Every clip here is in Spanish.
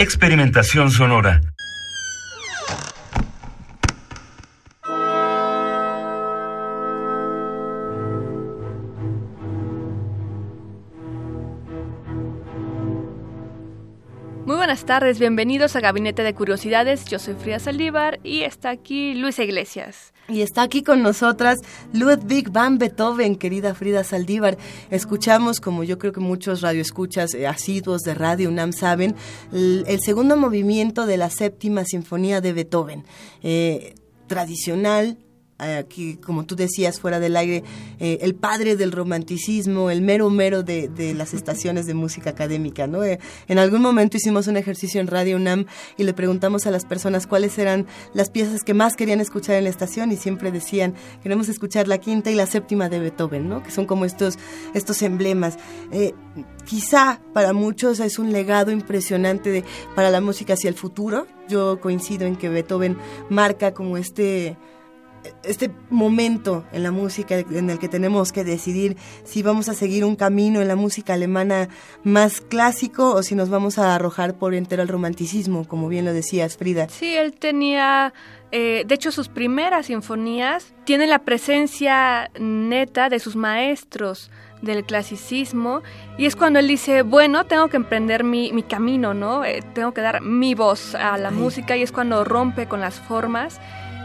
Experimentación sonora. Tardes, bienvenidos a Gabinete de Curiosidades. Yo soy Frida Saldívar y está aquí Luisa Iglesias. Y está aquí con nosotras Ludwig van Beethoven, querida Frida Saldívar. Escuchamos, como yo creo que muchos radioescuchas eh, asiduos de Radio UNAM saben, el, segundo movimiento de la séptima sinfonía de Beethoven. Eh, tradicional, aquí, como tú decías, fuera del aire, eh, el padre del romanticismo, el mero mero de, de las estaciones de música académica, ¿no? Eh, en algún momento hicimos un ejercicio en Radio UNAM y le preguntamos a las personas cuáles eran las piezas que más querían escuchar en la estación y siempre decían, queremos escuchar la quinta y la séptima de Beethoven, ¿no? Que son como estos, estos emblemas. Eh, quizá para muchos es un legado impresionante de, para la música hacia el futuro. Yo coincido en que Beethoven marca como este este momento en la música en el que tenemos que decidir si vamos a seguir un camino en la música alemana más clásico o si nos vamos a arrojar por entero al romanticismo, como bien lo decías, Frida. Sí, él tenía, eh, de hecho sus primeras sinfonías tienen la presencia neta de sus maestros del clasicismo y es cuando él dice, bueno, tengo que emprender mi, mi camino, ¿no? Eh, tengo que dar mi voz a la Ay. música y es cuando rompe con las formas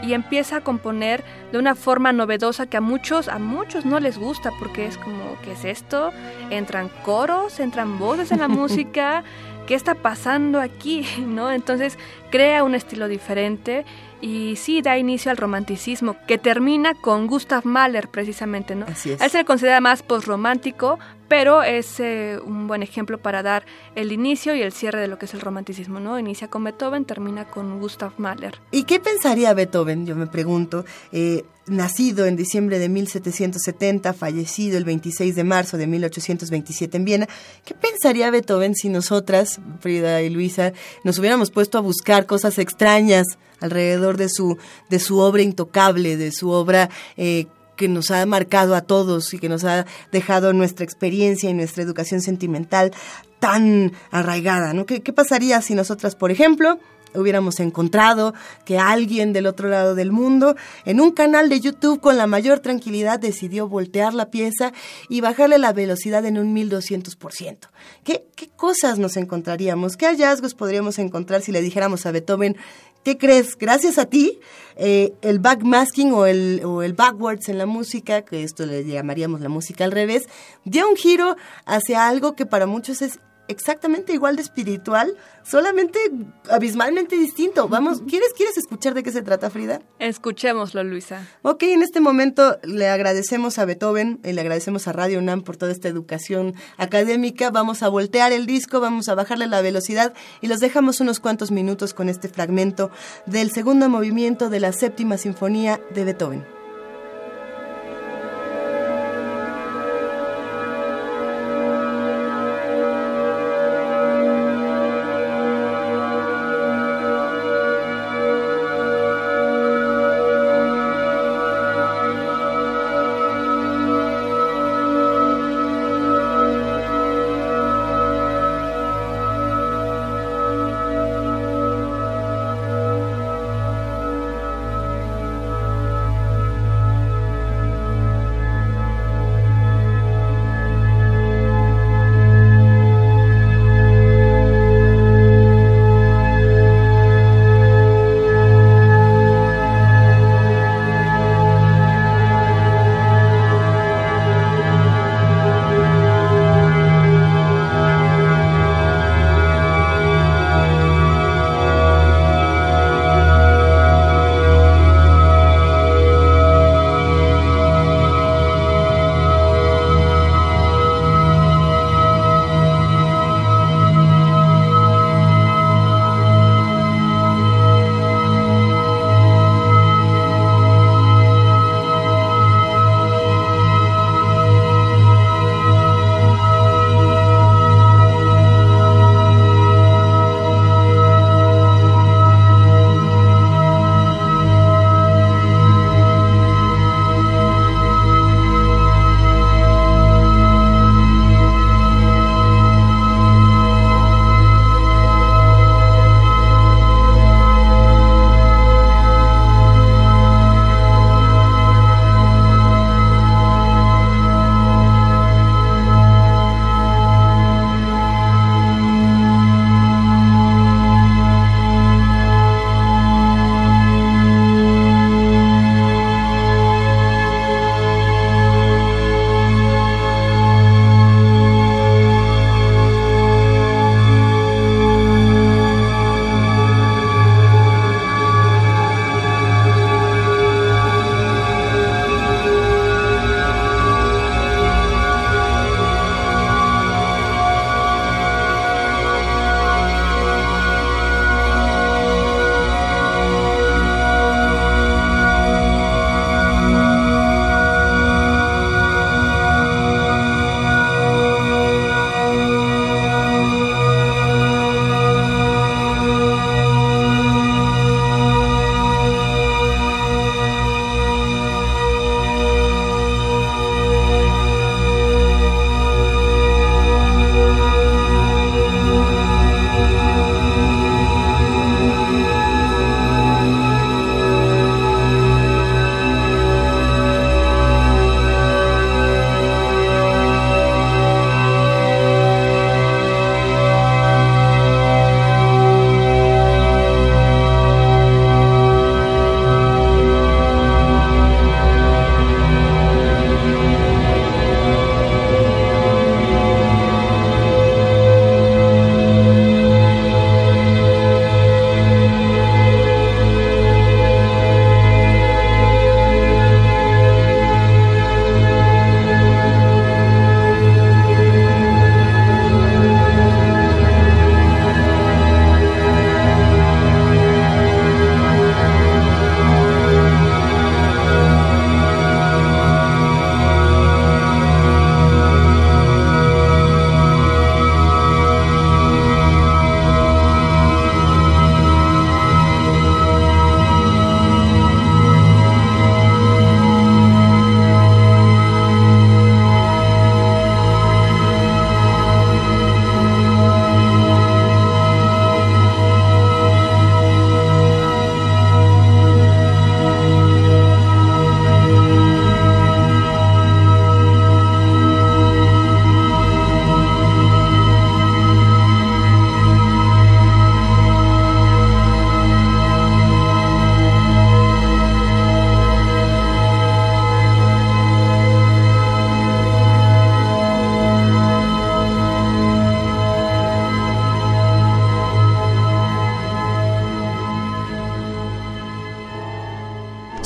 y empieza a componer de una forma novedosa que a muchos, a muchos no les gusta porque es como, ¿qué es esto? Entran coros, entran voces en la música, ¿qué está pasando aquí? ¿No? Entonces crea un estilo diferente y sí da inicio al romanticismo, que termina con Gustav Mahler precisamente, ¿no? Así es. Él se le considera más postromántico, pero es eh, un buen ejemplo para dar el inicio y el cierre de lo que es el romanticismo, ¿no? Inicia con Beethoven, termina con Gustav Mahler. ¿Y qué pensaría Beethoven? Yo me pregunto. Eh, nacido en diciembre de 1770, fallecido el 26 de marzo de 1827 en Viena, ¿qué pensaría Beethoven si nosotras, Frida y Luisa, nos hubiéramos puesto a buscar cosas extrañas alrededor de su, de su obra intocable, de su obra eh, que nos ha marcado a todos y que nos ha dejado nuestra experiencia y nuestra educación sentimental tan arraigada, ¿no? ¿Qué, qué pasaría si nosotras, por ejemplo, hubiéramos encontrado que alguien del otro lado del mundo en un canal de YouTube con la mayor tranquilidad decidió voltear la pieza y bajarle la velocidad en un 1200%. ¿Qué, qué cosas nos encontraríamos? ¿Qué hallazgos podríamos encontrar si le dijéramos a Beethoven, ¿qué crees? Gracias a ti, eh, el backmasking o el, o el backwards en la música, que esto le llamaríamos la música al revés, dio un giro hacia algo que para muchos es exactamente igual de espiritual, solamente abismalmente distinto. Vamos, ¿quieres, ¿quieres escuchar de qué se trata, Frida? Escuchémoslo, Luisa. Ok, en este momento le agradecemos a Beethoven y le agradecemos a Radio UNAM por toda esta educación académica. Vamos a voltear el disco, vamos a bajarle la velocidad y los dejamos unos cuantos minutos con este fragmento del segundo movimiento de la séptima sinfonía de Beethoven.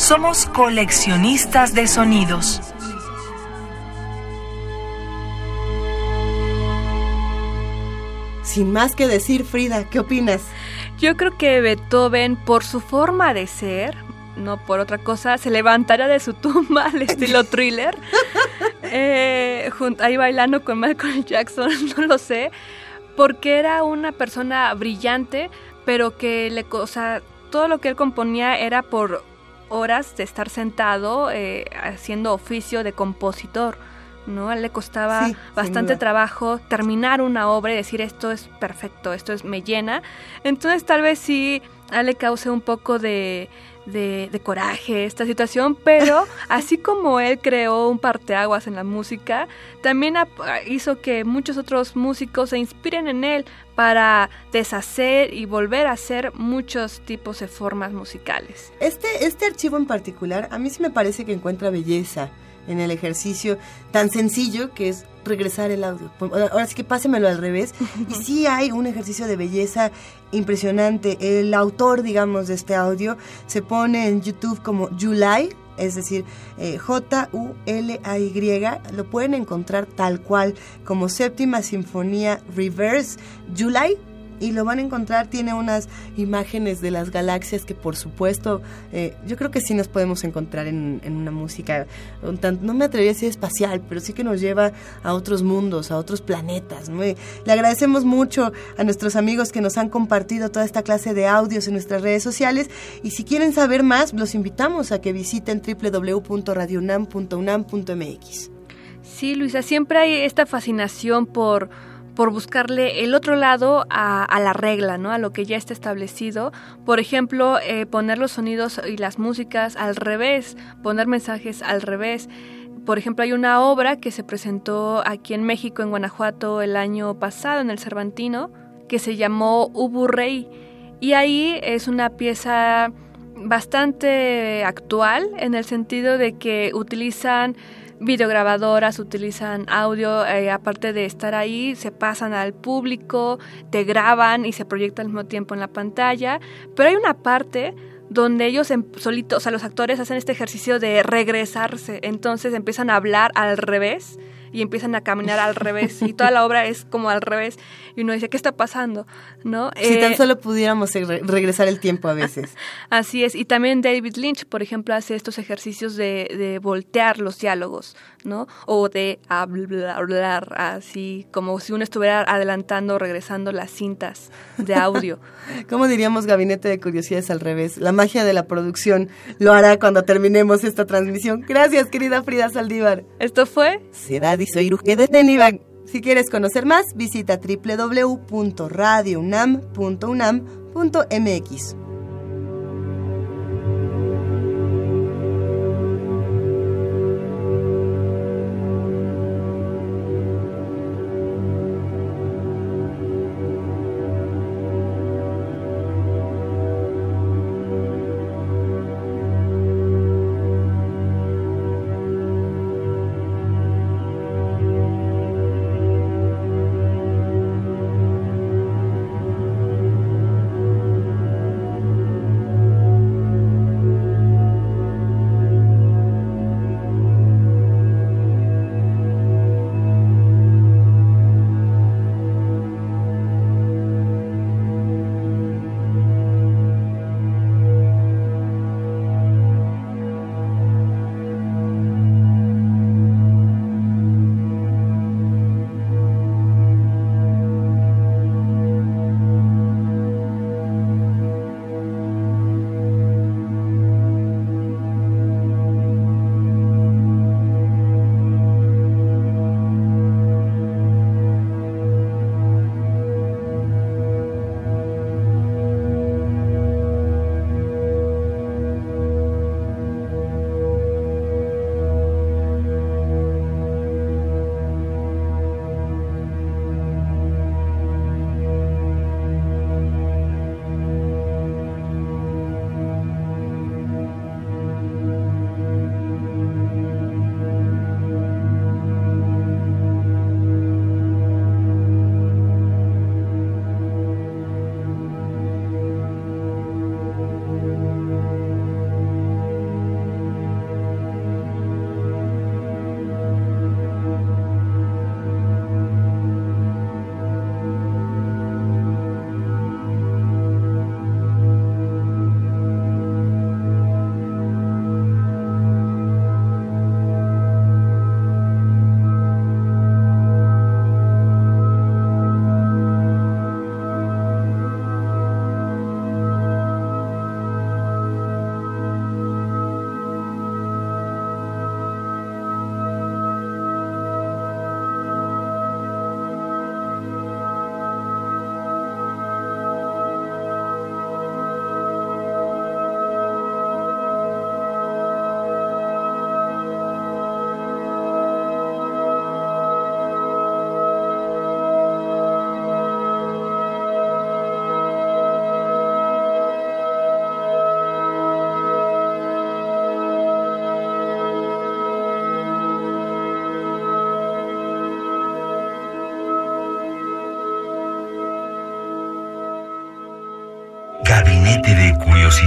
Somos coleccionistas de sonidos. Sin más que decir, Frida, ¿qué opinas? Yo creo que Beethoven, por su forma de ser, no por otra cosa, se levantará de su tumba al estilo thriller, eh, ahí bailando con Michael Jackson, no lo sé, porque era una persona brillante, pero que le, o sea, todo lo que él componía era por horas de estar sentado eh, haciendo oficio de compositor. ¿no? A él le costaba bastante trabajo terminar una obra y decir esto es perfecto, esto es me llena. Entonces tal vez sí a él le cause un poco de, de, coraje esta situación, pero así como él creó un parteaguas en la música, también hizo que muchos otros músicos se inspiren en él para deshacer y volver a hacer muchos tipos de formas musicales. Este, este archivo en particular, a mí sí me parece que encuentra belleza en el ejercicio tan sencillo que es regresar el audio. Ahora sí que pásemelo al revés. Y sí hay un ejercicio de belleza impresionante. El autor, digamos, de este audio se pone en YouTube como July, es decir, eh, J-U-L-A-Y, lo pueden encontrar tal cual como séptima sinfonía reverse, July y lo van a encontrar, tiene unas imágenes de las galaxias que por supuesto eh, yo creo que sí nos podemos encontrar en, una música, no me atrevería a decir espacial, pero sí que nos lleva a otros mundos, a otros planetas. le agradecemos mucho a nuestros amigos que nos han compartido toda esta clase de audios en nuestras redes sociales y si quieren saber más, los invitamos a que visiten www.radionam.unam.mx. Sí, Luisa, siempre hay esta fascinación por por buscarle el otro lado a, la regla, ¿no? A lo que ya está establecido. Por ejemplo, eh, poner los sonidos y las músicas al revés, poner mensajes al revés. Por ejemplo, hay una obra que se presentó aquí en México, en Guanajuato, el año pasado, en el Cervantino, que se llamó Ubu Rey. Y ahí es una pieza bastante actual en el sentido de que utilizan videograbadoras utilizan audio, eh, aparte de estar ahí, se pasan al público, te graban y se proyecta al mismo tiempo en la pantalla, pero hay una parte donde ellos en solitos, o sea, los actores hacen este ejercicio de regresarse, entonces empiezan a hablar al revés y empiezan a caminar al revés y toda la obra es como al revés y uno dice, ¿qué está pasando? ¿No? Si tan eh, solo pudiéramos regresar el tiempo a veces. Así es, y también David Lynch, por ejemplo, hace estos ejercicios de, de voltear los diálogos, ¿no? O de hablar así, como si uno estuviera adelantando o regresando las cintas de audio. ¿Cómo diríamos Gabinete de Curiosidades al revés? La magia de la producción lo hará cuando terminemos esta transmisión. Gracias, querida Frida Saldívar. Esto fue Ciudad y Soy de Teniban. Si quieres conocer más, visita www.radiounam.unam.mx.